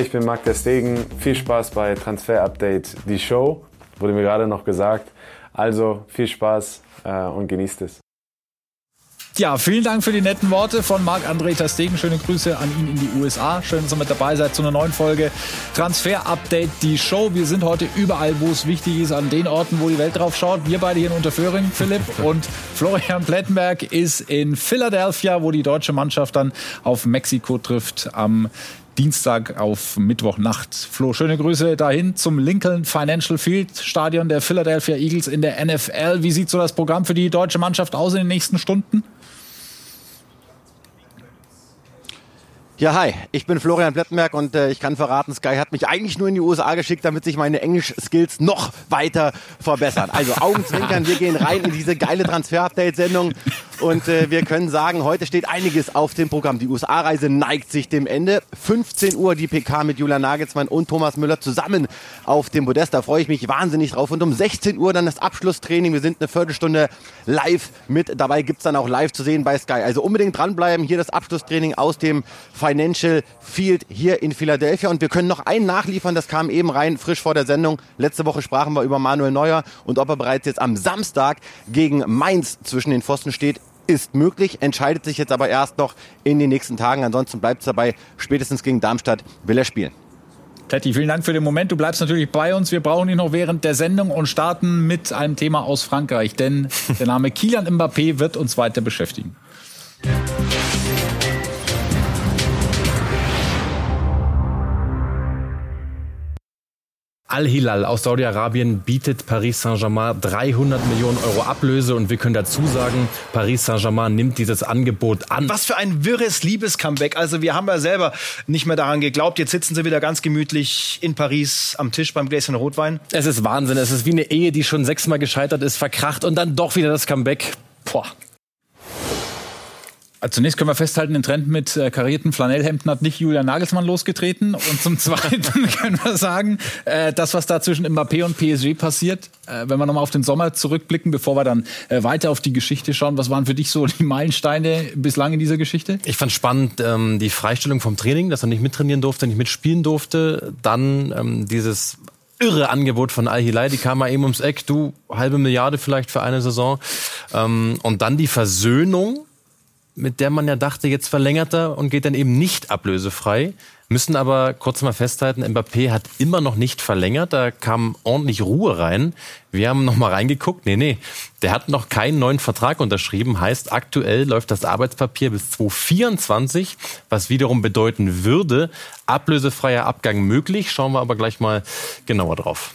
Ich bin Marc Stegen. Viel Spaß bei Transfer Update, die Show. Wurde mir gerade noch gesagt. Also viel Spaß äh, und genießt es. Ja, vielen Dank für die netten Worte von Marc-André Tastegen. Schöne Grüße an ihn in die USA. Schön, dass ihr mit dabei seid zu einer neuen Folge Transfer Update, die Show. Wir sind heute überall, wo es wichtig ist, an den Orten, wo die Welt drauf schaut. Wir beide hier in Unterföhring, Philipp und Florian Plettenberg ist in Philadelphia, wo die deutsche Mannschaft dann auf Mexiko trifft am Dienstag auf Mittwochnacht. Flo, schöne Grüße dahin zum Lincoln Financial Field Stadion der Philadelphia Eagles in der NFL. Wie sieht so das Programm für die deutsche Mannschaft aus in den nächsten Stunden? Ja, hi, ich bin Florian Plettenberg und äh, ich kann verraten, Sky hat mich eigentlich nur in die USA geschickt, damit sich meine Englisch-Skills noch weiter verbessern. Also Augenzwinkern, wir gehen rein in diese geile Transfer-Update-Sendung und äh, wir können sagen, heute steht einiges auf dem Programm. Die USA-Reise neigt sich dem Ende. 15 Uhr die PK mit Julian Nagelsmann und Thomas Müller zusammen auf dem Podest. Da freue ich mich wahnsinnig drauf. Und um 16 Uhr dann das Abschlusstraining. Wir sind eine Viertelstunde live mit. Dabei gibt's dann auch live zu sehen bei Sky. Also unbedingt dranbleiben. Hier das Abschlusstraining aus dem Financial Field hier in Philadelphia. Und wir können noch einen nachliefern, das kam eben rein, frisch vor der Sendung. Letzte Woche sprachen wir über Manuel Neuer und ob er bereits jetzt am Samstag gegen Mainz zwischen den Pfosten steht, ist möglich, entscheidet sich jetzt aber erst noch in den nächsten Tagen. Ansonsten bleibt es dabei, spätestens gegen Darmstadt will er spielen. Tetti, vielen Dank für den Moment. Du bleibst natürlich bei uns. Wir brauchen dich noch während der Sendung und starten mit einem Thema aus Frankreich, denn der Name Kilian Mbappé wird uns weiter beschäftigen. Al-Hilal aus Saudi-Arabien bietet Paris Saint-Germain 300 Millionen Euro Ablöse und wir können dazu sagen, Paris Saint-Germain nimmt dieses Angebot an. Was für ein wirres Liebes-Comeback. Also wir haben ja selber nicht mehr daran geglaubt. Jetzt sitzen sie wieder ganz gemütlich in Paris am Tisch beim Gläschen Rotwein. Es ist Wahnsinn. Es ist wie eine Ehe, die schon sechsmal gescheitert ist, verkracht und dann doch wieder das Comeback. Boah. Also zunächst können wir festhalten, den Trend mit äh, karierten Flanellhemden hat nicht Julian Nagelsmann losgetreten. Und zum Zweiten können wir sagen, äh, das, was da zwischen Mbappé und PSG passiert, äh, wenn wir nochmal auf den Sommer zurückblicken, bevor wir dann äh, weiter auf die Geschichte schauen, was waren für dich so die Meilensteine bislang in dieser Geschichte? Ich fand spannend ähm, die Freistellung vom Training, dass er nicht mittrainieren durfte, nicht mitspielen durfte. Dann ähm, dieses irre Angebot von Al-Hilal, die kam mal eben ums Eck, du, halbe Milliarde vielleicht für eine Saison. Ähm, und dann die Versöhnung mit der man ja dachte, jetzt verlängert er und geht dann eben nicht ablösefrei. Müssen aber kurz mal festhalten, Mbappé hat immer noch nicht verlängert. Da kam ordentlich Ruhe rein. Wir haben noch mal reingeguckt. Nee, nee, der hat noch keinen neuen Vertrag unterschrieben. Heißt, aktuell läuft das Arbeitspapier bis 2024, was wiederum bedeuten würde, ablösefreier Abgang möglich. Schauen wir aber gleich mal genauer drauf.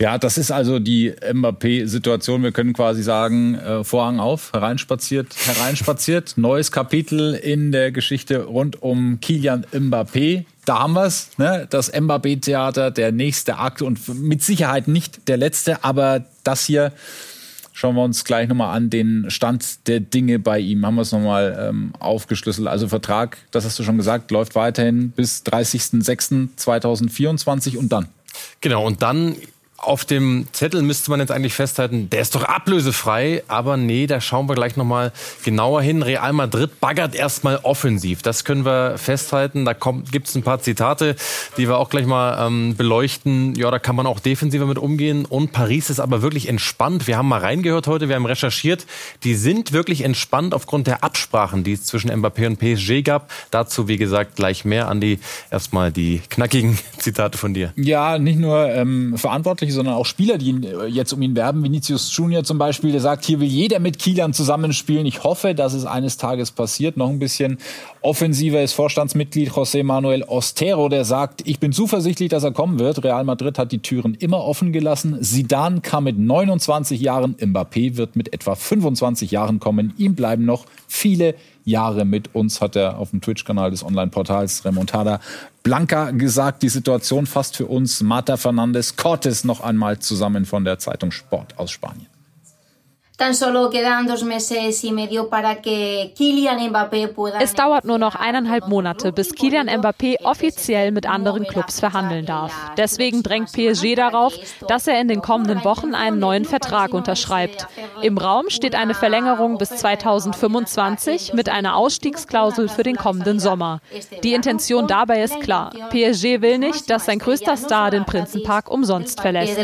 Ja, das ist also die Mbappé-Situation. Wir können quasi sagen, äh, Vorhang auf, hereinspaziert, hereinspaziert. Neues Kapitel in der Geschichte rund um Kilian Mbappé. Da haben wir's, ne? das Mbappé-Theater, der nächste Akt und mit Sicherheit nicht der letzte, aber das hier schauen wir uns gleich nochmal an, den Stand der Dinge bei ihm. Haben wir es nochmal ähm, aufgeschlüsselt. Also Vertrag, das hast du schon gesagt, läuft weiterhin bis 30.06.2024 und dann. Genau, und dann auf dem Zettel müsste man jetzt eigentlich festhalten, der ist doch ablösefrei, aber nee, da schauen wir gleich nochmal genauer hin. Real Madrid baggert erstmal offensiv. Das können wir festhalten. Da gibt es ein paar Zitate, die wir auch gleich mal ähm, beleuchten. Ja, da kann man auch defensiver mit umgehen. Und Paris ist aber wirklich entspannt. Wir haben mal reingehört heute, wir haben recherchiert. Die sind wirklich entspannt aufgrund der Absprachen, die es zwischen Mbappé und PSG gab. Dazu, wie gesagt, gleich mehr. Andi, erstmal die knackigen Zitate von dir. Ja, nicht nur ähm, verantwortlich sondern auch Spieler, die äh, jetzt um ihn werben. Vinicius Junior zum Beispiel, der sagt, hier will jeder mit Kilian zusammenspielen. Ich hoffe, dass es eines Tages passiert. Noch ein bisschen offensiver ist Vorstandsmitglied José Manuel Ostero, der sagt, ich bin zuversichtlich, dass er kommen wird. Real Madrid hat die Türen immer offen gelassen. Zidane kam mit 29 Jahren, Mbappé wird mit etwa 25 Jahren kommen. Ihm bleiben noch viele Jahre mit uns, hat er auf dem Twitch-Kanal des Online-Portals Remontada Blanca gesagt. Die Situation fasst für uns Marta Fernandez Cortes noch einmal zusammen von der Zeitung Sport aus Spanien. Es dauert nur noch eineinhalb Monate, bis Kylian Mbappé offiziell mit anderen Clubs verhandeln darf. Deswegen drängt PSG darauf, dass er in den kommenden Wochen einen neuen Vertrag unterschreibt. Im Raum steht eine Verlängerung bis 2025 mit einer Ausstiegsklausel für den kommenden Sommer. Die Intention dabei ist klar. PSG will nicht, dass sein größter Star den Prinzenpark umsonst verlässt.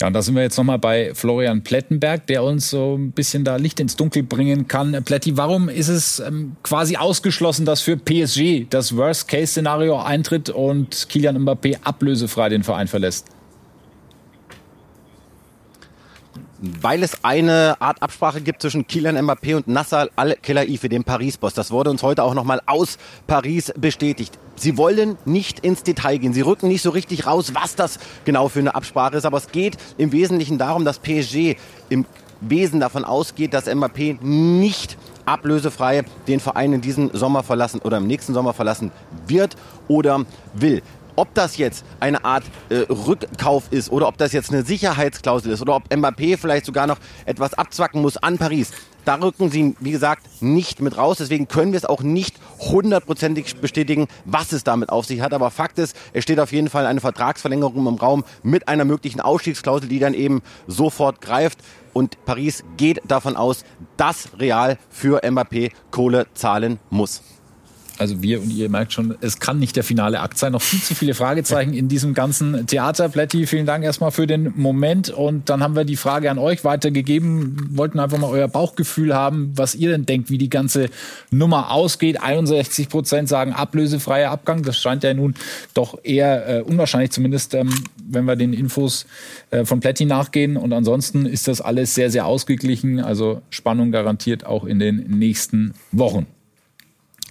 Ja, und da sind wir jetzt nochmal bei Florian Plettenberg, der uns so ein bisschen da Licht ins Dunkel bringen kann. Pletti, warum ist es ähm, quasi ausgeschlossen, dass für PSG das Worst-Case-Szenario eintritt und Kilian Mbappé ablösefrei den Verein verlässt? Weil es eine Art Absprache gibt zwischen Kylian Mbappé und Nasser Al-Khelaifi, dem Paris-Boss. Das wurde uns heute auch nochmal aus Paris bestätigt. Sie wollen nicht ins Detail gehen. Sie rücken nicht so richtig raus, was das genau für eine Absprache ist. Aber es geht im Wesentlichen darum, dass PSG im Wesen davon ausgeht, dass Mbappé nicht ablösefrei den Verein in diesem Sommer verlassen oder im nächsten Sommer verlassen wird oder will. Ob das jetzt eine Art äh, Rückkauf ist oder ob das jetzt eine Sicherheitsklausel ist oder ob Mbappé vielleicht sogar noch etwas abzwacken muss an Paris, da rücken sie, wie gesagt, nicht mit raus. Deswegen können wir es auch nicht hundertprozentig bestätigen, was es damit auf sich hat. Aber Fakt ist, es steht auf jeden Fall eine Vertragsverlängerung im Raum mit einer möglichen Ausstiegsklausel, die dann eben sofort greift. Und Paris geht davon aus, dass Real für Mbappé Kohle zahlen muss also wir und ihr merkt schon, es kann nicht der finale Akt sein. Noch viel zu viele Fragezeichen in diesem ganzen Theater. Plätti, vielen Dank erstmal für den Moment. Und dann haben wir die Frage an euch weitergegeben. Wollten einfach mal euer Bauchgefühl haben, was ihr denn denkt, wie die ganze Nummer ausgeht. 61 Prozent sagen ablösefreier Abgang. Das scheint ja nun doch eher äh, unwahrscheinlich, zumindest ähm, wenn wir den Infos äh, von Plätti nachgehen. Und ansonsten ist das alles sehr, sehr ausgeglichen. Also Spannung garantiert auch in den nächsten Wochen.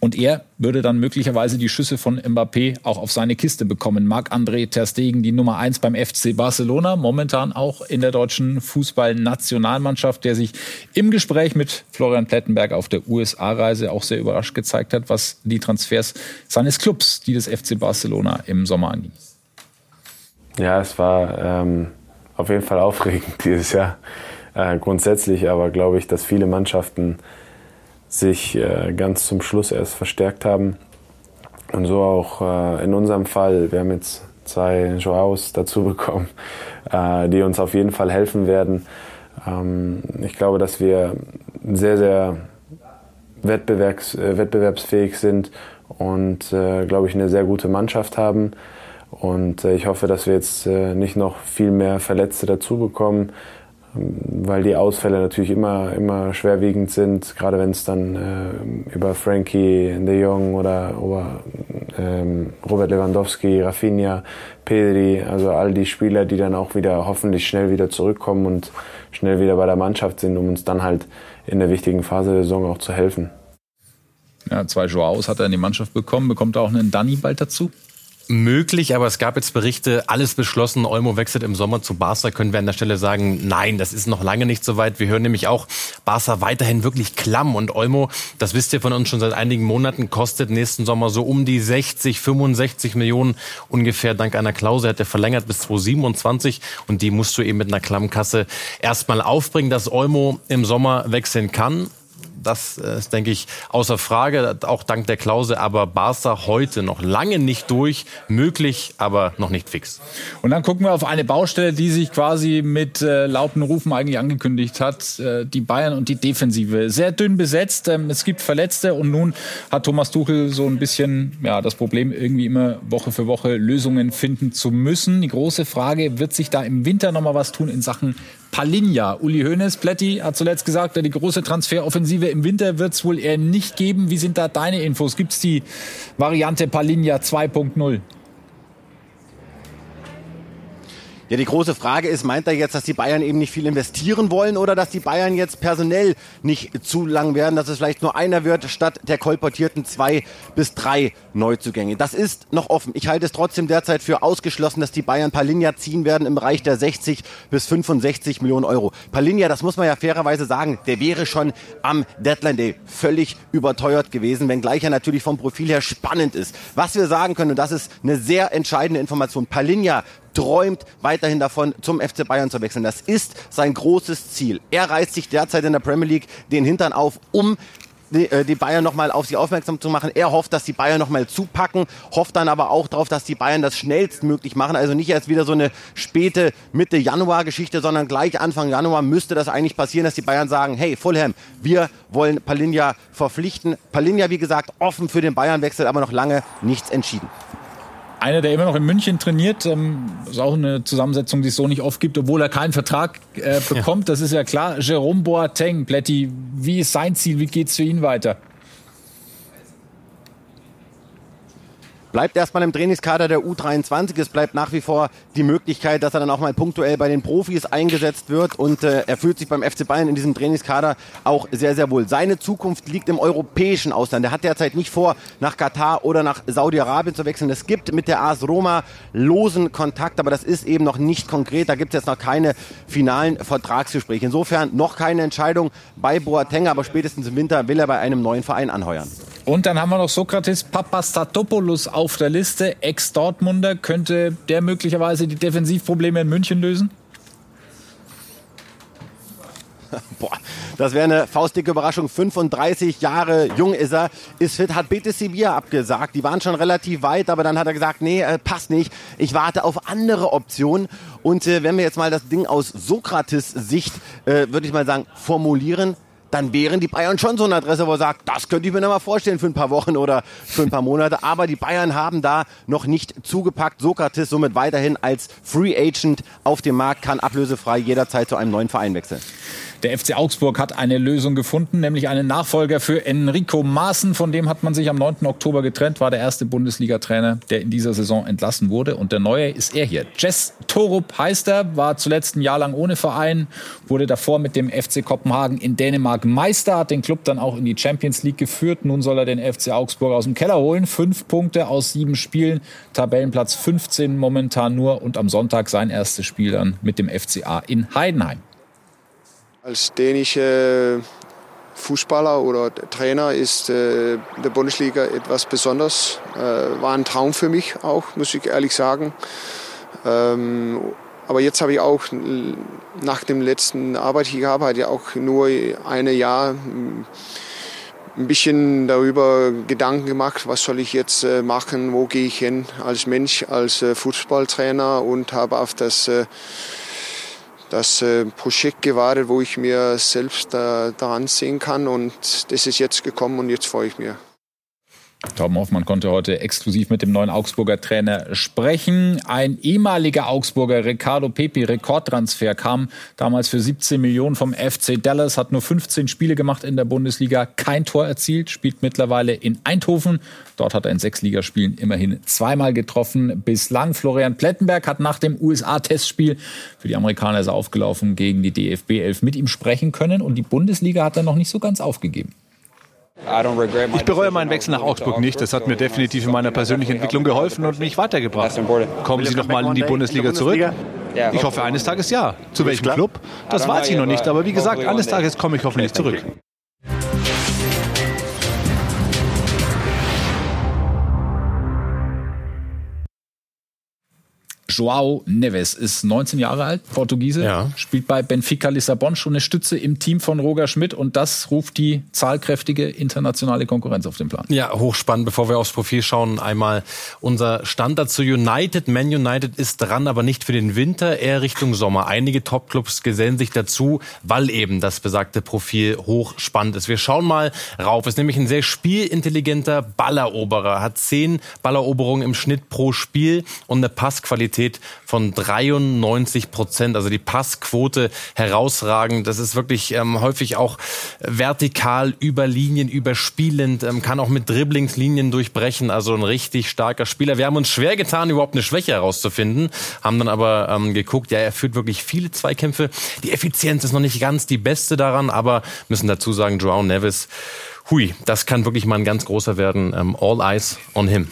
Und er würde dann möglicherweise die Schüsse von Mbappé auch auf seine Kiste bekommen. Marc-André Ter Stegen, die Nummer eins beim FC Barcelona, momentan auch in der deutschen Fußballnationalmannschaft, der sich im Gespräch mit Florian Plettenberg auf der USA-Reise auch sehr überrascht gezeigt hat, was die Transfers seines Clubs, die des FC Barcelona im Sommer anging. Ja, es war ähm, auf jeden Fall aufregend dieses Jahr äh, grundsätzlich, aber glaube ich, dass viele Mannschaften sich äh, ganz zum Schluss erst verstärkt haben. Und so auch äh, in unserem Fall. Wir haben jetzt zwei Joaos dazu bekommen, äh, die uns auf jeden Fall helfen werden. Ähm, ich glaube, dass wir sehr, sehr wettbewerbs, äh, wettbewerbsfähig sind und, äh, glaube ich, eine sehr gute Mannschaft haben. Und äh, ich hoffe, dass wir jetzt nicht noch viel mehr Verletzte dazu bekommen weil die Ausfälle natürlich immer, immer schwerwiegend sind, gerade wenn es dann äh, über Frankie de Jong oder über ähm, Robert Lewandowski, Rafinha, Pedri, also all die Spieler, die dann auch wieder hoffentlich schnell wieder zurückkommen und schnell wieder bei der Mannschaft sind, um uns dann halt in der wichtigen Phase der Saison auch zu helfen. Ja, zwei Joaos hat er in die Mannschaft bekommen. Bekommt er auch einen Danny bald dazu? Möglich, aber es gab jetzt Berichte, alles beschlossen, Olmo wechselt im Sommer zu Barca, können wir an der Stelle sagen, nein, das ist noch lange nicht so weit. Wir hören nämlich auch, Barca weiterhin wirklich klamm. Und Olmo, das wisst ihr von uns schon seit einigen Monaten, kostet nächsten Sommer so um die 60, 65 Millionen ungefähr dank einer Klausel, hat er verlängert bis 2027 und die musst du eben mit einer klammen Kasse erstmal aufbringen, dass Olmo im Sommer wechseln kann das ist, denke ich, außer Frage, auch dank der Klausel. Aber Barca heute noch lange nicht durch, möglich, aber noch nicht fix. Und dann gucken wir auf eine Baustelle, die sich quasi mit äh, lauten Rufen eigentlich angekündigt hat. Äh, die Bayern und die Defensive. Sehr dünn besetzt. Ähm, es gibt Verletzte und nun hat Thomas Tuchel so ein bisschen ja, das Problem, irgendwie immer Woche für Woche Lösungen finden zu müssen. Die große Frage, wird sich da im Winter nochmal was tun in Sachen Palinja. Uli Hoeneß, Pletti hat zuletzt gesagt, die große Transferoffensive im Winter wird es wohl eher nicht geben. Wie sind da deine Infos? Gibt es die Variante Palinja 2.0? Ja, die große Frage ist, meint er jetzt, dass die Bayern eben nicht viel investieren wollen oder dass die Bayern jetzt personell nicht zu lang werden, dass es vielleicht nur einer wird statt der kolportierten zwei bis drei Neuzugänge? Das ist noch offen. Ich halte es trotzdem derzeit für ausgeschlossen, dass die Bayern Palinja ziehen werden im Bereich der 60 bis 65 Millionen Euro. Palinja, das muss man ja fairerweise sagen, der wäre schon am Deadline Day völlig überteuert gewesen, wenngleich er natürlich vom Profil her spannend ist. Was wir sagen können, und das ist eine sehr entscheidende Information, Palinja träumt weiterhin davon, zum FC Bayern zu wechseln. Das ist sein großes Ziel. Er reißt sich derzeit in der Premier League den Hintern auf, um die, äh, Bayern nochmal auf sie aufmerksam zu machen. Er hofft, dass die Bayern nochmal zupacken, hofft dann aber auch darauf, dass die Bayern das schnellstmöglich machen. Also nicht erst wieder so eine späte Mitte Januar Geschichte, sondern gleich Anfang Januar müsste das eigentlich passieren, dass die Bayern sagen, hey Fulham, wir wollen Palinja verpflichten. Palinja, wie gesagt, offen für den Bayernwechsel, aber noch lange nichts entschieden. Einer, der immer noch in München trainiert, ähm, ist auch eine Zusammensetzung, die es so nicht oft gibt, obwohl er keinen Vertrag äh, bekommt. Ja. Das ist ja klar. Jerome Boateng, Plätti, wie ist sein Ziel? Wie geht's für ihn weiter? Bleibt erstmal im Trainingskader der U23. Es bleibt nach wie vor die Möglichkeit, dass er dann auch mal punktuell bei den Profis eingesetzt wird. Und äh, er fühlt sich beim FC Bayern in diesem Trainingskader auch sehr, sehr wohl. Seine Zukunft liegt im europäischen Ausland. Er hat derzeit nicht vor, nach Katar oder nach Saudi-Arabien zu wechseln. Es gibt mit der AS Roma losen Kontakt, aber das ist eben noch nicht konkret. Da gibt es jetzt noch keine finalen Vertragsgespräche. Insofern noch keine Entscheidung bei Boateng, aber spätestens im Winter will er bei einem neuen Verein anheuern. Und dann haben wir noch Sokrates Papastatopoulos auf der Liste. Ex-Dortmunder. Könnte der möglicherweise die Defensivprobleme in München lösen? Boah, das wäre eine faustdicke Überraschung. 35 Jahre jung ist er, ist fit, hat Betis Sevilla abgesagt. Die waren schon relativ weit, aber dann hat er gesagt, nee, äh, passt nicht. Ich warte auf andere Optionen. Und äh, wenn wir jetzt mal das Ding aus Sokrates Sicht, äh, würde ich mal sagen, formulieren, dann wären die Bayern schon so eine Adresse, wo er sagt, das könnte ich mir noch mal vorstellen für ein paar Wochen oder für ein paar Monate. Aber die Bayern haben da noch nicht zugepackt. Sokrates somit weiterhin als Free Agent auf dem Markt, kann ablösefrei jederzeit zu einem neuen Verein wechseln. Der FC Augsburg hat eine Lösung gefunden, nämlich einen Nachfolger für Enrico Maaßen. Von dem hat man sich am 9. Oktober getrennt, war der erste Bundesliga-Trainer, der in dieser Saison entlassen wurde. Und der neue ist er hier. Jess Torup heißt er, war zuletzt ein Jahr lang ohne Verein, wurde davor mit dem FC Kopenhagen in Dänemark Meister, hat den Club dann auch in die Champions League geführt. Nun soll er den FC Augsburg aus dem Keller holen. Fünf Punkte aus sieben Spielen, Tabellenplatz 15 momentan nur und am Sonntag sein erstes Spiel dann mit dem FCA in Heidenheim. Als dänischer Fußballer oder Trainer ist äh, der Bundesliga etwas Besonderes. Äh, war ein Traum für mich auch, muss ich ehrlich sagen. Ähm, aber jetzt habe ich auch nach dem letzten Arbeit, die hatte ich auch nur ein Jahr ein bisschen darüber Gedanken gemacht, was soll ich jetzt äh, machen, wo gehe ich hin als Mensch, als äh, Fußballtrainer und habe auf das das äh, Projekt gewartet, wo ich mir selbst äh, daran sehen kann. Und das ist jetzt gekommen und jetzt freue ich mich. Torben Hoffmann konnte heute exklusiv mit dem neuen Augsburger Trainer sprechen. Ein ehemaliger Augsburger, Ricardo Pepi, Rekordtransfer, kam damals für 17 Millionen vom FC Dallas, hat nur 15 Spiele gemacht in der Bundesliga, kein Tor erzielt, spielt mittlerweile in Eindhoven. Dort hat er in sechs Ligaspielen immerhin zweimal getroffen. Bislang Florian Plettenberg hat nach dem USA-Testspiel für die Amerikaner ist aufgelaufen gegen die DFB 11 mit ihm sprechen können und die Bundesliga hat er noch nicht so ganz aufgegeben. Ich bereue meinen Wechsel nach Augsburg nicht. Das hat mir definitiv in meiner persönlichen Entwicklung geholfen und mich weitergebracht. Kommen Sie noch mal in die Bundesliga zurück? Ich hoffe eines Tages ja. Zu welchem Club? Das weiß ich noch nicht, aber wie gesagt, eines Tages komme ich hoffentlich zurück. Joao Neves ist 19 Jahre alt, Portugiese, ja. spielt bei Benfica Lissabon schon eine Stütze im Team von Roger Schmidt und das ruft die zahlkräftige internationale Konkurrenz auf den Plan. Ja, hochspannend. Bevor wir aufs Profil schauen, einmal unser Standard zu United. Man United ist dran, aber nicht für den Winter, eher Richtung Sommer. Einige Topclubs gesellen sich dazu, weil eben das besagte Profil hochspannend ist. Wir schauen mal rauf. Ist nämlich ein sehr spielintelligenter Balleroberer, hat zehn Balleroberungen im Schnitt pro Spiel und eine Passqualität Passqualität von 93 Prozent. Also die Passquote herausragend. Das ist wirklich ähm, häufig auch vertikal über Linien überspielend, ähm, kann auch mit Dribblingslinien durchbrechen. Also ein richtig starker Spieler. Wir haben uns schwer getan, überhaupt eine Schwäche herauszufinden, haben dann aber ähm, geguckt, ja, er führt wirklich viele Zweikämpfe. Die Effizienz ist noch nicht ganz die beste daran, aber müssen dazu sagen, Joao Neves, hui, das kann wirklich mal ein ganz großer werden. Ähm, all eyes on him.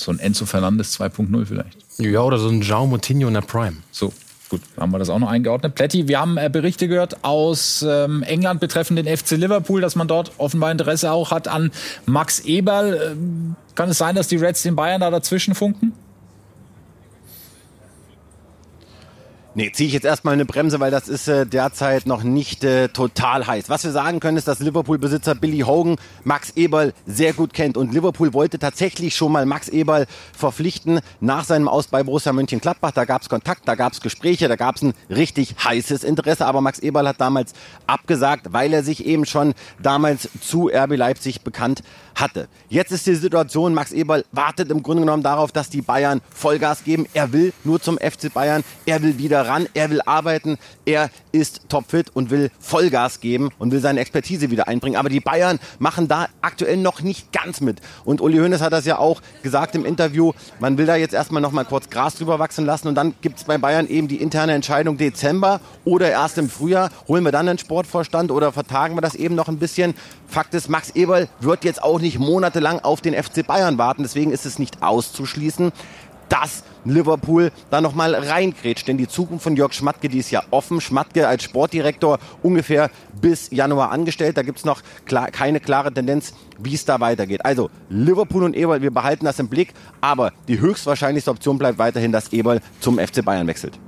So ein Enzo Fernandes 2.0 vielleicht. Ja, oder so ein Jaume Moutinho in der Prime. So. Gut, haben wir das auch noch eingeordnet. Plätti, wir haben äh, Berichte gehört aus ähm, England betreffend den FC Liverpool, dass man dort offenbar Interesse auch hat an Max Eberl. Ähm, kann es sein, dass die Reds den Bayern da dazwischen funken? Nee, ziehe ich jetzt erstmal eine Bremse, weil das ist äh, derzeit noch nicht äh, total heiß. Was wir sagen können, ist, dass Liverpool-Besitzer Billy Hogan Max Eberl sehr gut kennt. Und Liverpool wollte tatsächlich schon mal Max Eberl verpflichten nach seinem Aus bei Borussia Mönchengladbach. Da gab es Kontakt, da gab es Gespräche, da gab es ein richtig heißes Interesse. Aber Max Eberl hat damals abgesagt, weil er sich eben schon damals zu RB Leipzig bekannt hatte. Jetzt ist die Situation, Max Eberl wartet im Grunde genommen darauf, dass die Bayern Vollgas geben. Er will nur zum FC Bayern, er will wieder ran, er will arbeiten, er ist topfit und will Vollgas geben und will seine Expertise wieder einbringen. Aber die Bayern machen da aktuell noch nicht ganz mit. Und Uli Hoeneß hat das ja auch gesagt im Interview, man will da jetzt erstmal noch mal kurz Gras drüber wachsen lassen und dann gibt es bei Bayern eben die interne Entscheidung Dezember oder erst im Frühjahr. Holen wir dann einen Sportvorstand oder vertagen wir das eben noch ein bisschen? Fakt ist, Max Eberl wird jetzt auch nicht monatelang auf den FC Bayern warten. Deswegen ist es nicht auszuschließen, dass Liverpool da nochmal reingrätscht. Denn die Zukunft von Jörg Schmatke, die ist ja offen. Schmatke als Sportdirektor ungefähr bis Januar angestellt. Da gibt's noch klar, keine klare Tendenz, wie es da weitergeht. Also Liverpool und Eberl, wir behalten das im Blick. Aber die höchstwahrscheinlichste Option bleibt weiterhin, dass Eberl zum FC Bayern wechselt.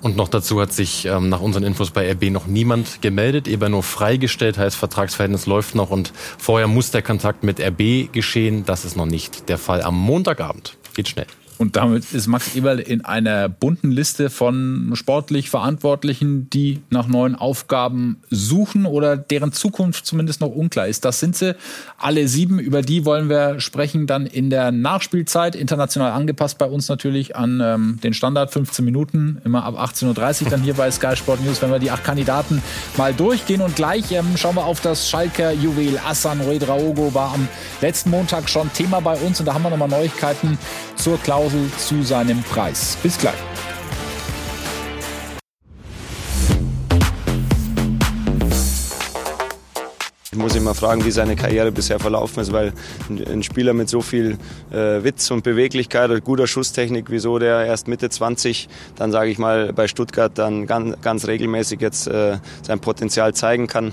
Und noch dazu hat sich ähm, nach unseren Infos bei RB noch niemand gemeldet, eben nur freigestellt, heißt Vertragsverhältnis läuft noch und vorher muss der Kontakt mit RB geschehen. Das ist noch nicht der Fall am Montagabend. Geht schnell. Und damit ist Max Eberl in einer bunten Liste von sportlich Verantwortlichen, die nach neuen Aufgaben suchen oder deren Zukunft zumindest noch unklar ist. Das sind sie alle sieben. Über die wollen wir sprechen dann in der Nachspielzeit, international angepasst bei uns natürlich an ähm, den Standard 15 Minuten, immer ab 18.30 Uhr dann hier bei Sky Sport News, wenn wir die acht Kandidaten mal durchgehen. Und gleich ähm, schauen wir auf das Schalker Juwel. Assan Redraogo war am letzten Montag schon Thema bei uns und da haben wir nochmal Neuigkeiten zur Klausel Klausel zu seinem Preis. Bis gleich. Ich muss immer fragen, wie seine Karriere bisher verlaufen ist, weil ein Spieler mit so viel äh, Witz und Beweglichkeit und guter Schusstechnik, wieso der erst Mitte 20, dann sage ich mal bei Stuttgart dann ganz, ganz regelmäßig jetzt äh, sein Potenzial zeigen kann.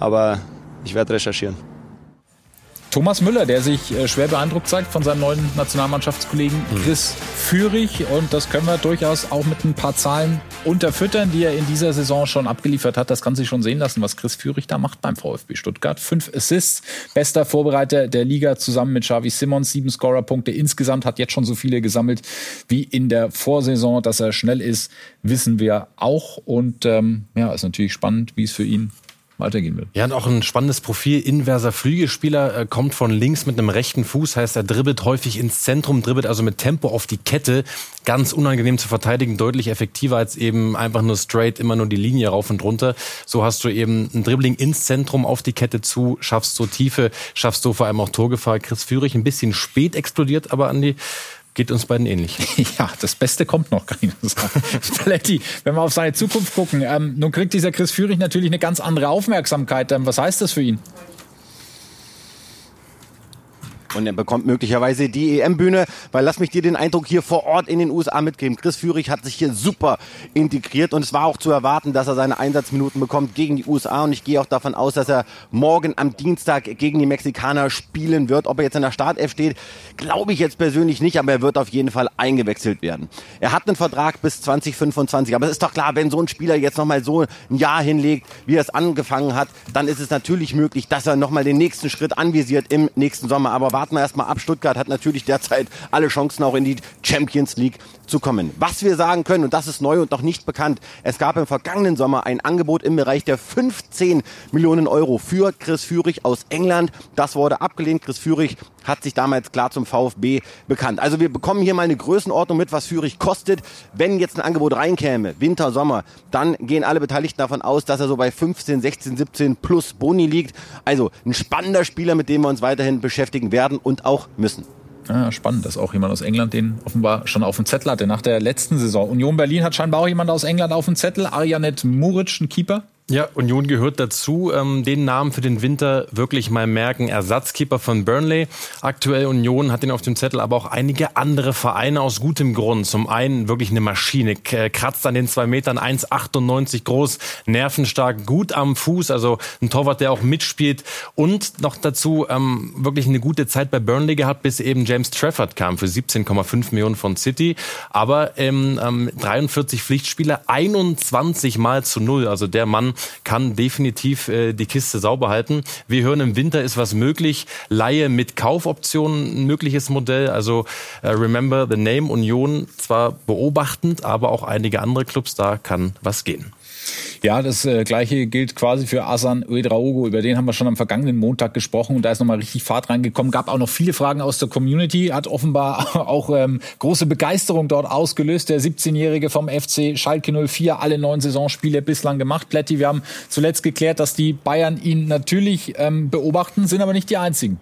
Aber ich werde recherchieren. Thomas Müller, der sich äh, schwer beeindruckt zeigt von seinem neuen Nationalmannschaftskollegen mhm. Chris Führig. Und das können wir durchaus auch mit ein paar Zahlen unterfüttern, die er in dieser Saison schon abgeliefert hat. Das kann sich schon sehen lassen, was Chris Führig da macht beim VfB Stuttgart. Fünf Assists, bester Vorbereiter der Liga zusammen mit Xavi Simons. Sieben Scorerpunkte insgesamt, hat jetzt schon so viele gesammelt wie in der Vorsaison. Dass er schnell ist, wissen wir auch. Und ähm, ja, ist natürlich spannend, wie es für ihn weitergehen will. Ja, und auch ein spannendes Profil. Inverser Flügelspieler äh, kommt von links mit einem rechten Fuß, heißt er dribbelt häufig ins Zentrum, dribbelt also mit Tempo auf die Kette. Ganz unangenehm zu verteidigen, deutlich effektiver als eben einfach nur straight immer nur die Linie rauf und runter. So hast du eben ein Dribbling ins Zentrum auf die Kette zu, schaffst so Tiefe, schaffst du vor allem auch Torgefahr. Chris Führig ein bisschen spät explodiert, aber Andi, geht uns beiden ähnlich. Ja, das Beste kommt noch, kann ich nur sagen. Spalletti, wenn wir auf seine Zukunft gucken, ähm, nun kriegt dieser Chris Führig natürlich eine ganz andere Aufmerksamkeit. Ähm, was heißt das für ihn? Und er bekommt möglicherweise die EM-Bühne, weil lass mich dir den Eindruck hier vor Ort in den USA mitgeben. Chris Führig hat sich hier super integriert und es war auch zu erwarten, dass er seine Einsatzminuten bekommt gegen die USA und ich gehe auch davon aus, dass er morgen am Dienstag gegen die Mexikaner spielen wird. Ob er jetzt in der Startelf steht, glaube ich jetzt persönlich nicht, aber er wird auf jeden Fall eingewechselt werden. Er hat einen Vertrag bis 2025, aber es ist doch klar, wenn so ein Spieler jetzt nochmal so ein Jahr hinlegt, wie er es angefangen hat, dann ist es natürlich möglich, dass er nochmal den nächsten Schritt anvisiert im nächsten Sommer. Aber warten wir erstmal ab. Stuttgart hat natürlich derzeit alle Chancen, auch in die Champions League zu kommen. Was wir sagen können, und das ist neu und noch nicht bekannt, es gab im vergangenen Sommer ein Angebot im Bereich der 15 Millionen Euro für Chris Führig aus England. Das wurde abgelehnt. Chris Führig hat sich damals klar zum VfB bekannt. Also wir bekommen hier mal eine Größenordnung mit, was Führig kostet. Wenn jetzt ein Angebot reinkäme, Winter, Sommer, dann gehen alle Beteiligten davon aus, dass er so bei 15, 16, 17 plus Boni liegt. Also ein spannender Spieler, mit dem wir uns weiterhin beschäftigen werden und auch müssen. Ja, spannend, dass auch jemand aus England den offenbar schon auf dem Zettel hatte nach der letzten Saison. Union Berlin hat scheinbar auch jemand aus England auf dem Zettel. Arianet Muric, ein Keeper. Ja, Union gehört dazu. Ähm, den Namen für den Winter wirklich mal merken. Ersatzkeeper von Burnley. Aktuell Union hat den auf dem Zettel, aber auch einige andere Vereine aus gutem Grund. Zum einen wirklich eine Maschine, kratzt an den zwei Metern, 1,98 groß, nervenstark, gut am Fuß, also ein Torwart, der auch mitspielt. Und noch dazu ähm, wirklich eine gute Zeit bei Burnley gehabt, bis eben James Trafford kam für 17,5 Millionen von City. Aber ähm, 43 Pflichtspiele, 21 mal zu null. Also der Mann kann definitiv äh, die Kiste sauber halten. Wir hören, im Winter ist was möglich. Laie mit Kaufoptionen ein mögliches Modell. Also äh, Remember the Name Union zwar beobachtend, aber auch einige andere Clubs, da kann was gehen. Ja, das äh, gleiche gilt quasi für Asan Uedraogo. Über den haben wir schon am vergangenen Montag gesprochen und da ist nochmal richtig Fahrt reingekommen. Gab auch noch viele Fragen aus der Community, hat offenbar auch ähm, große Begeisterung dort ausgelöst. Der 17-Jährige vom FC Schalke 04, alle neun Saisonspiele bislang gemacht. Plätti, wir haben zuletzt geklärt, dass die Bayern ihn natürlich ähm, beobachten, sind aber nicht die einzigen.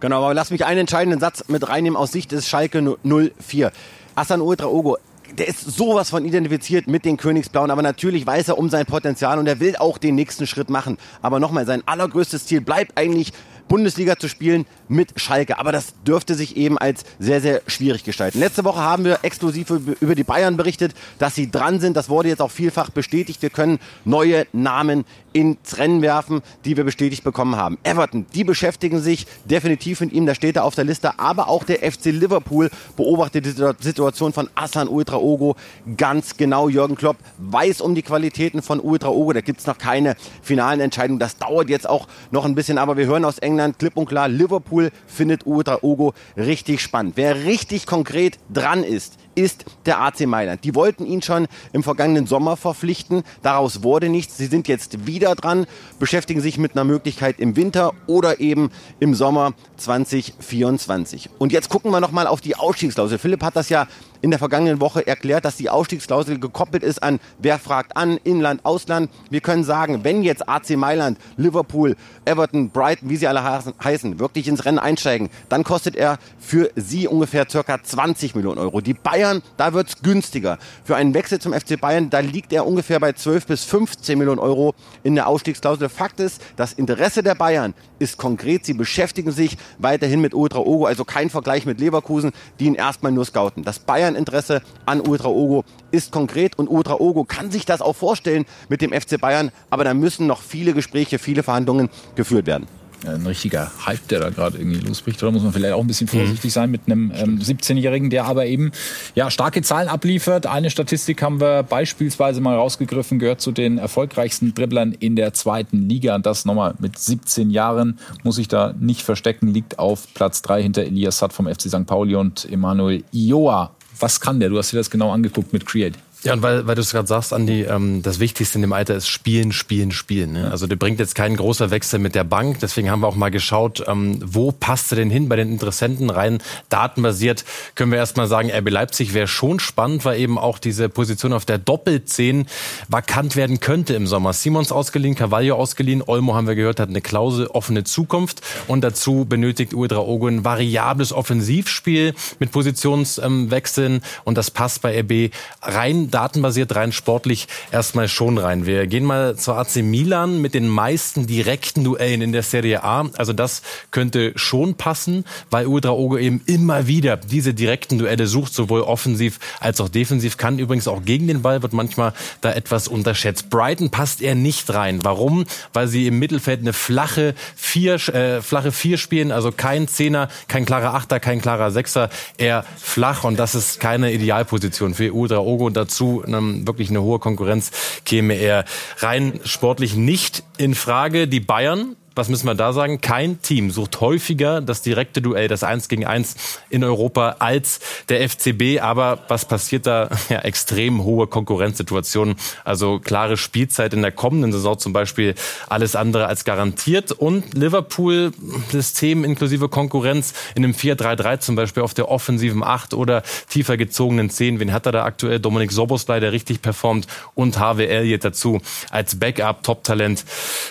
Genau, aber lass mich einen entscheidenden Satz mit reinnehmen aus Sicht des Schalke 04. Asan Uedraogo der ist sowas von identifiziert mit den Königsblauen, aber natürlich weiß er um sein Potenzial und er will auch den nächsten Schritt machen. Aber nochmal, sein allergrößtes Ziel bleibt eigentlich Bundesliga zu spielen mit Schalke. Aber das dürfte sich eben als sehr, sehr schwierig gestalten. Letzte Woche haben wir exklusiv über die Bayern berichtet, dass sie dran sind. Das wurde jetzt auch vielfach bestätigt. Wir können neue Namen ins Rennen werfen, die wir bestätigt bekommen haben. Everton, die beschäftigen sich definitiv mit ihm, da steht er auf der Liste, aber auch der FC Liverpool beobachtet die Situation von Aslan Ultraogo ganz genau. Jürgen Klopp weiß um die Qualitäten von Ultraogo, da gibt es noch keine finalen Entscheidungen. Das dauert jetzt auch noch ein bisschen, aber wir hören aus England, England klipp und klar, Liverpool findet Uta Ogo richtig spannend. Wer richtig konkret dran ist, ist der AC Mailand. Die wollten ihn schon im vergangenen Sommer verpflichten. Daraus wurde nichts. Sie sind jetzt wieder dran, beschäftigen sich mit einer Möglichkeit im Winter oder eben im Sommer 2024. Und jetzt gucken wir nochmal auf die Ausstiegsklausel. Philipp hat das ja in der vergangenen Woche erklärt, dass die Ausstiegsklausel gekoppelt ist an wer fragt an, Inland, Ausland. Wir können sagen, wenn jetzt AC Mailand, Liverpool, Everton, Brighton, wie sie alle heißen, wirklich ins Rennen einsteigen, dann kostet er für sie ungefähr circa 20 Millionen Euro. Die Bayern, da wird's günstiger. Für einen Wechsel zum FC Bayern, da liegt er ungefähr bei 12 bis 15 Millionen Euro in der Ausstiegsklausel. Fakt ist, das Interesse der Bayern ist konkret. Sie beschäftigen sich weiterhin mit Ultra Ogo, also kein Vergleich mit Leverkusen, die ihn erstmal nur scouten. Das Bayern-Interesse an Ultra Ogo ist konkret und Ultra Ogo kann sich das auch vorstellen mit dem FC Bayern, aber da müssen noch viele Gespräche, viele Verhandlungen geführt werden ein richtiger Hype, der da gerade irgendwie losbricht. Da muss man vielleicht auch ein bisschen vorsichtig sein mit einem ähm, 17-Jährigen, der aber eben ja starke Zahlen abliefert. Eine Statistik haben wir beispielsweise mal rausgegriffen, gehört zu den erfolgreichsten Dribblern in der zweiten Liga. Und das nochmal mit 17 Jahren, muss ich da nicht verstecken, liegt auf Platz 3 hinter Elias Satt vom FC St. Pauli und Emanuel Ioa. Was kann der? Du hast dir das genau angeguckt mit Create. Ja, und weil, weil du es gerade sagst, Andi, ähm, das Wichtigste in dem Alter ist Spielen, Spielen, Spielen. Ne? Also der bringt jetzt keinen großer Wechsel mit der Bank. Deswegen haben wir auch mal geschaut, ähm, wo passt er denn hin bei den Interessenten? Rein datenbasiert können wir erstmal sagen, RB Leipzig wäre schon spannend, weil eben auch diese Position auf der Doppelzehn vakant werden könnte im Sommer. Simons ausgeliehen, Carvalho ausgeliehen, Olmo haben wir gehört, hat eine Klausel offene Zukunft und dazu benötigt Uedra Ogo ein variables Offensivspiel mit Positionswechseln und das passt bei RB rein datenbasiert, rein sportlich erstmal schon rein. Wir gehen mal zur AC Milan mit den meisten direkten Duellen in der Serie A. Also das könnte schon passen, weil Udraogo eben immer wieder diese direkten Duelle sucht, sowohl offensiv als auch defensiv. Kann übrigens auch gegen den Ball, wird manchmal da etwas unterschätzt. Brighton passt er nicht rein. Warum? Weil sie im Mittelfeld eine flache Vier, äh, flache Vier spielen, also kein Zehner, kein klarer Achter, kein klarer Sechser, eher flach und das ist keine Idealposition für Udraogo. Und dazu dazu ähm, wirklich eine hohe Konkurrenz käme er rein sportlich nicht in Frage. Die Bayern was müssen wir da sagen? Kein Team sucht häufiger das direkte Duell, das Eins gegen Eins in Europa als der FCB. Aber was passiert da? Ja, extrem hohe Konkurrenzsituationen. Also klare Spielzeit in der kommenden Saison zum Beispiel alles andere als garantiert. Und Liverpool System inklusive Konkurrenz in einem 4-3-3 zum Beispiel auf der offensiven 8 oder tiefer gezogenen 10. Wen hat er da aktuell? Dominik Soboslai, der richtig performt und Harvey Elliott dazu als Backup, Top-Talent.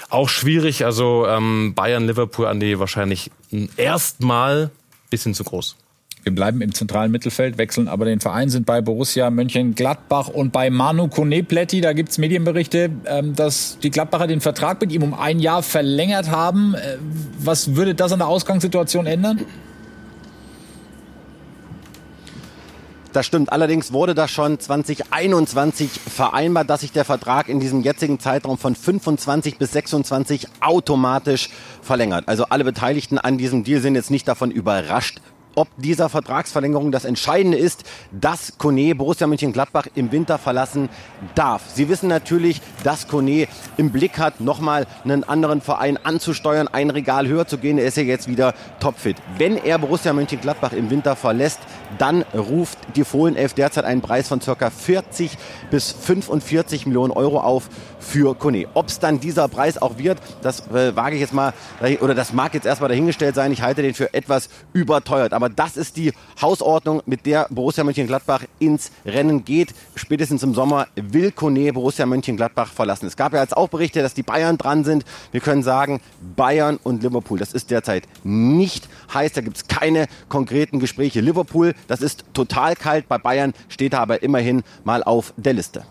Auch schwierig. Also ähm, Bayern, Liverpool, Andi, wahrscheinlich erstmal bisschen zu groß. Wir bleiben im zentralen Mittelfeld, wechseln aber den Verein, sind bei Borussia Mönchengladbach und bei Manu Konepletti. Da gibt es Medienberichte, ähm, dass die Gladbacher den Vertrag mit ihm um ein Jahr verlängert haben. Äh, was würde das an der Ausgangssituation ändern? Das stimmt. Allerdings wurde das schon 2021 vereinbart, dass sich der Vertrag in diesem jetzigen Zeitraum von 25 bis 26 automatisch verlängert. Also alle Beteiligten an diesem Deal sind jetzt nicht davon überrascht, ob dieser Vertragsverlängerung. Das Entscheidende ist, dass Kone Borussia Mönchengladbach im Winter verlassen darf. Sie wissen natürlich, dass Kone im Blick hat, nochmal einen anderen Verein anzusteuern, ein Regal höher zu gehen. Er ist ja jetzt wieder topfit. Wenn er Borussia Mönchengladbach im Winter verlässt, dann ruft die Fohlenelf derzeit einen Preis von ca. 40 bis 45 Millionen Euro auf für Kone. Ob es dann dieser Preis auch wird, das äh, wage ich jetzt mal, oder das mag jetzt erstmal dahingestellt sein. Ich halte den für etwas überteuert. Aber das ist die Hausordnung, mit der Borussia Mönchengladbach ins Rennen geht. Spätestens im Sommer will Kone Borussia Mönchengladbach verlassen. Es gab ja jetzt auch Berichte, dass die Bayern dran sind. Wir können sagen, Bayern und Liverpool, das ist derzeit nicht heiß. Da gibt es keine konkreten Gespräche. Liverpool, das ist total kalt. Bei Bayern steht er aber immerhin mal auf der Liste.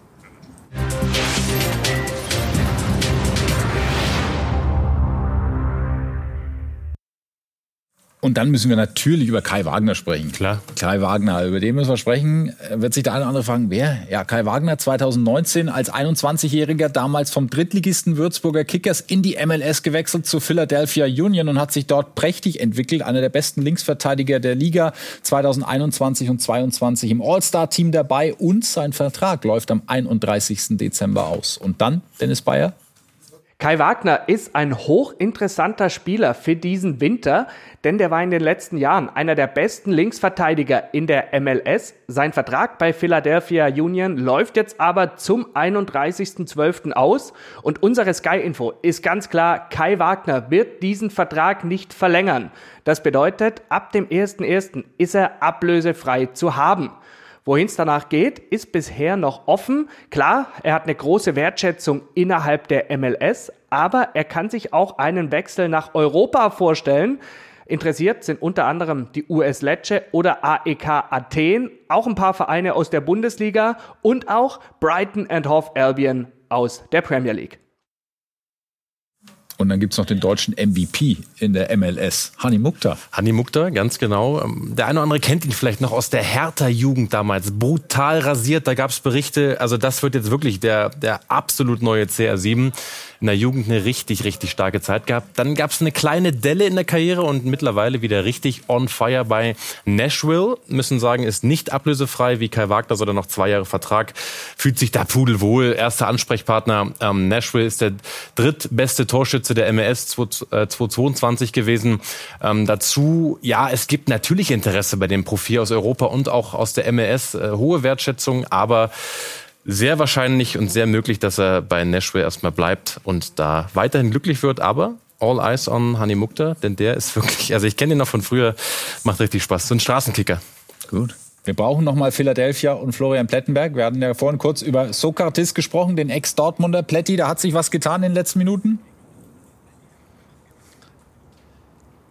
Und dann müssen wir natürlich über Kai Wagner sprechen. Klar. Kai Wagner, über den müssen wir sprechen. Wird sich der eine oder andere fragen, wer? Ja, Kai Wagner 2019 als 21-Jähriger damals vom Drittligisten Würzburger Kickers in die MLS gewechselt zu Philadelphia Union und hat sich dort prächtig entwickelt. Einer der besten Linksverteidiger der Liga 2021 und 22 im All-Star-Team dabei und sein Vertrag läuft am 31. Dezember aus. Und dann, Dennis Bayer, Kai Wagner ist ein hochinteressanter Spieler für diesen Winter, denn der war in den letzten Jahren einer der besten Linksverteidiger in der MLS. Sein Vertrag bei Philadelphia Union läuft jetzt aber zum 31.12. aus und unsere Sky Info ist ganz klar, Kai Wagner wird diesen Vertrag nicht verlängern. Das bedeutet, ab dem 1.1. ist er ablösefrei zu haben. Wohin es danach geht, ist bisher noch offen. Klar, er hat eine große Wertschätzung innerhalb der MLS, aber er kann sich auch einen Wechsel nach Europa vorstellen. Interessiert sind unter anderem die US Lecce oder AEK Athen, auch ein paar Vereine aus der Bundesliga und auch Brighton and Hove Albion aus der Premier League. Und dann gibt es noch den deutschen MVP in der MLS, Hani Mukta. Hani Mukta, ganz genau. Ähm, der eine oder andere kennt ihn vielleicht noch aus der Hertha-Jugend damals. Brutal rasiert, da gab es Berichte. Also das wird jetzt wirklich der, der absolut neue CR7 in der Jugend eine richtig, richtig starke Zeit gehabt. Dann gab es eine kleine Delle in der Karriere und mittlerweile wieder richtig on fire bei Nashville. Müssen sagen, ist nicht ablösefrei wie Kai Wagner, sondern noch zwei Jahre Vertrag. Fühlt sich da pudelwohl. Erster Ansprechpartner. Ähm, Nashville ist der drittbeste Torschütze der MLS 2022 gewesen. Ähm, dazu, ja, es gibt natürlich Interesse bei dem Profil aus Europa und auch aus der MLS. Äh, hohe Wertschätzung, aber sehr wahrscheinlich und sehr möglich, dass er bei Nashville erstmal bleibt und da weiterhin glücklich wird. Aber all eyes on Hani Mukta, denn der ist wirklich, also ich kenne ihn noch von früher, macht richtig Spaß. So ein Straßenkicker. Gut. Wir brauchen nochmal Philadelphia und Florian Plettenberg. Wir hatten ja vorhin kurz über Sokrates gesprochen, den Ex-Dortmunder Pletti. Da hat sich was getan in den letzten Minuten?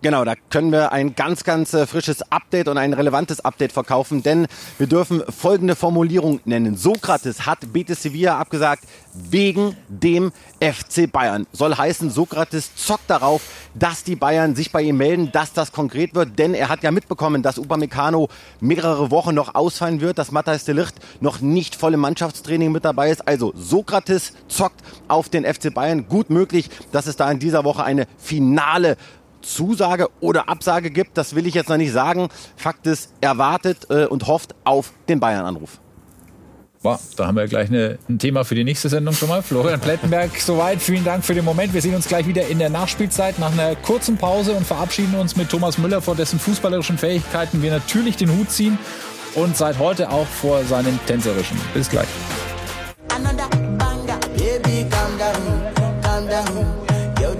Genau, da können wir ein ganz, ganz äh, frisches Update und ein relevantes Update verkaufen, denn wir dürfen folgende Formulierung nennen. Sokrates hat Betis Sevilla abgesagt wegen dem FC Bayern. Soll heißen, Sokrates zockt darauf, dass die Bayern sich bei ihm melden, dass das konkret wird, denn er hat ja mitbekommen, dass Upamecano mehrere Wochen noch ausfallen wird, dass Matthijs de Licht noch nicht voll im Mannschaftstraining mit dabei ist. Also Sokrates zockt auf den FC Bayern. Gut möglich, dass es da in dieser Woche eine finale Zusage oder Absage gibt, das will ich jetzt noch nicht sagen. Fakt ist, er wartet äh, und hofft auf den Bayern-Anruf. Wow, da haben wir gleich eine, ein Thema für die nächste Sendung schon mal. Florian Plettenberg, soweit. Vielen Dank für den Moment. Wir sehen uns gleich wieder in der Nachspielzeit nach einer kurzen Pause und verabschieden uns mit Thomas Müller, vor dessen fußballerischen Fähigkeiten wir natürlich den Hut ziehen und seit heute auch vor seinen tänzerischen. Bis gleich. Baby, calm down, calm down. Yo,